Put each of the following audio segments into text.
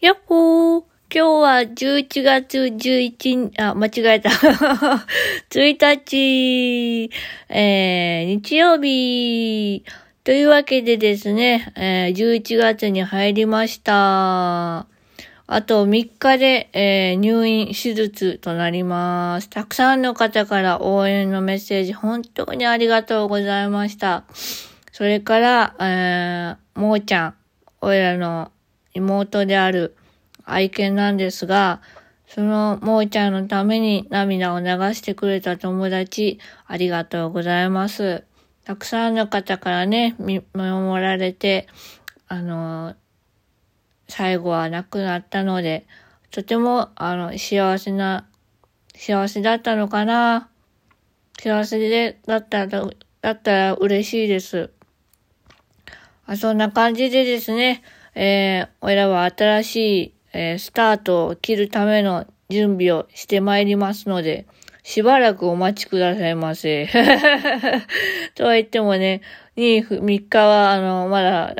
やっほー今日は11月11日、あ、間違えた。1日、えー、日曜日、というわけでですね、えー、11月に入りました。あと3日で、えー、入院、手術となります。たくさんの方から応援のメッセージ、本当にありがとうございました。それから、えー、もーちゃん、おいらの妹である愛犬なんですが、そのもーちゃんのために涙を流してくれた友達、ありがとうございます。たくさんの方からね、見守られて、あの、最後は亡くなったので、とても、あの、幸せな、幸せだったのかな幸せで、だったら、だったら嬉しいです。あそんな感じでですね、えー、俺らは新しい、えー、スタートを切るための準備をしてまいりますので、しばらくお待ちくださいませ。とは言ってもね、2、3日は、あの、まだ、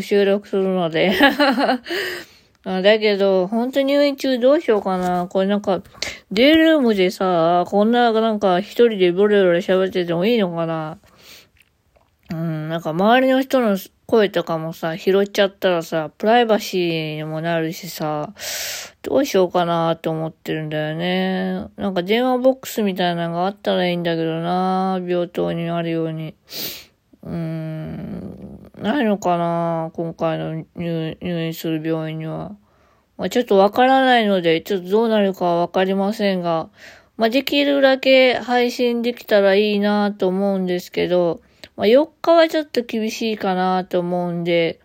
収録するので。だけど、本当に入院中どうしようかな。これなんか、デイルームでさ、こんな、なんか一人でボレボレ喋っててもいいのかな。うん、なんか周りの人の声とかもさ、拾っちゃったらさ、プライバシーにもなるしさ、どうしようかなって思ってるんだよね。なんか電話ボックスみたいなのがあったらいいんだけどな、病棟にあるように。うーん、ないのかな、今回の入院する病院には。まあ、ちょっとわからないので、ちょっとどうなるかはわかりませんが、まあ、できるだけ配信できたらいいなと思うんですけど、まあ、4日はちょっと厳しいかなと思うんで、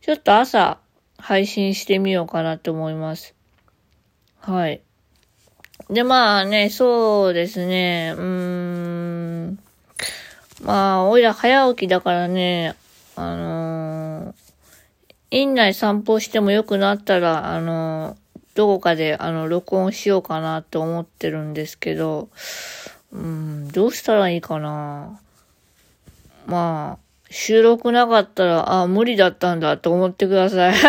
ちょっと朝配信してみようかなと思います。はい。で、まあね、そうですね、うーん。まあ、おいら早起きだからね、あのー、院内散歩しても良くなったら、あのー、どこかで、あの、録音しようかなと思ってるんですけど、うん、どうしたらいいかな。まあ、収録なかったら、あ、無理だったんだと思ってください。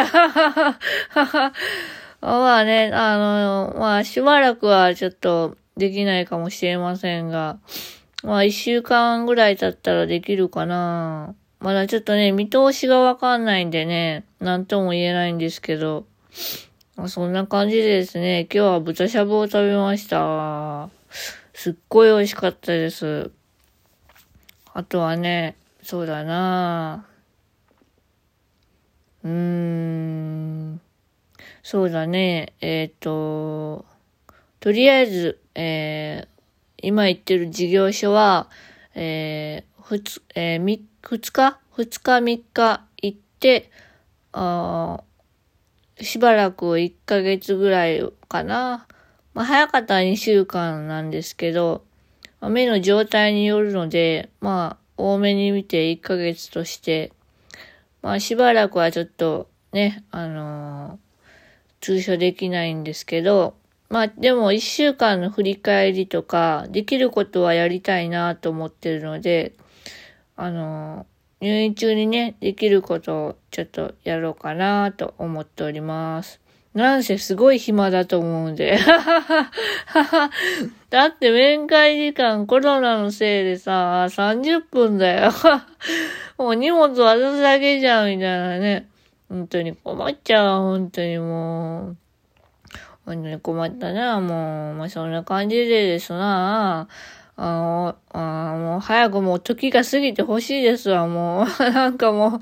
まあね、あの、まあしばらくはちょっとできないかもしれませんが、まあ一週間ぐらい経ったらできるかな。まだちょっとね、見通しがわかんないんでね、なんとも言えないんですけど、まあ、そんな感じでですね、今日は豚しゃぶを食べました。すっごい美味しかったです。あとはね、そうだな。うーん、そうだね、えっ、ー、と、とりあえず、えー、今言ってる事業所は、えー、ふつ、えー、み、二日二日三日行って、あしばらく1ヶ月ぐらいかな。まあ、早かったら2週間なんですけど、目の状態によるので、まあ、多めに見て1ヶ月として、まあしばらくはちょっとね、あのー、通所できないんですけど、まあでも1週間の振り返りとか、できることはやりたいなと思ってるので、あのー、入院中にね、できることをちょっとやろうかなと思っております。なんせすごい暇だと思うんで。だって面会時間コロナのせいでさ、30分だよ。もう荷物渡すだけじゃん、みたいなね。本当に困っちゃう、本当にもう。本当に困ったな、もう。まあ、そんな感じでですな。あの、あもう早くもう時が過ぎてほしいですわ、もう。なんかもう、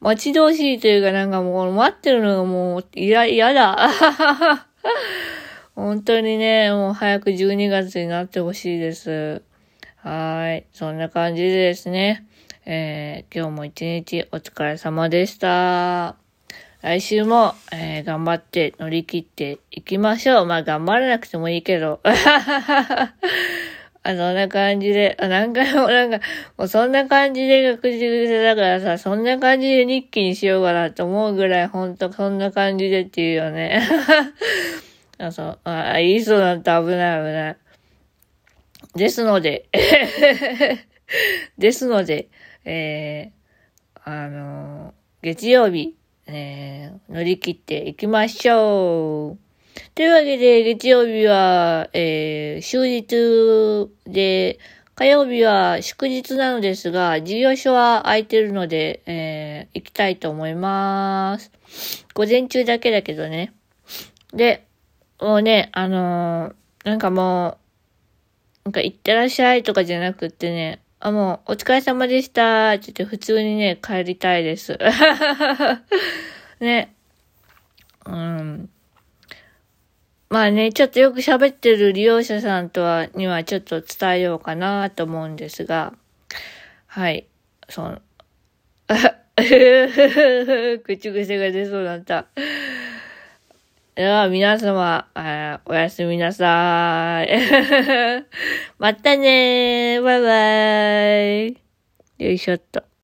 待ち遠しいというかなんかもう待ってるのがもう嫌、嫌だ。本当にね、もう早く12月になってほしいです。はい。そんな感じでですね。えー、今日も一日お疲れ様でした。来週も、えー、頑張って乗り切っていきましょう。まあ頑張らなくてもいいけど。あ、そんな感じで、あ、何回もなんか、もうそんな感じで学習癖だからさ、そんな感じで日記にしようかなと思うぐらい、ほんとそんな感じでっていうよね。あ、そう、あ、言いそうだった危ない危ない。ですので、ですので、えー、あのー、月曜日、えー、乗り切っていきましょう。というわけで、月曜日は、えー、終日で、火曜日は祝日なのですが、事業所は空いてるので、えー、行きたいと思います。午前中だけだけどね。で、もうね、あのー、なんかもう、なんか行ってらっしゃいとかじゃなくってね、あ、もう、お疲れ様でしたって言って普通にね、帰りたいです。ね。うん。まあね、ちょっとよく喋ってる利用者さんとは、にはちょっと伝えようかなと思うんですが、はい。その、口癖が出そうだった。では、皆様、おやすみなさい。またねー。バイバイ。よいしょっと。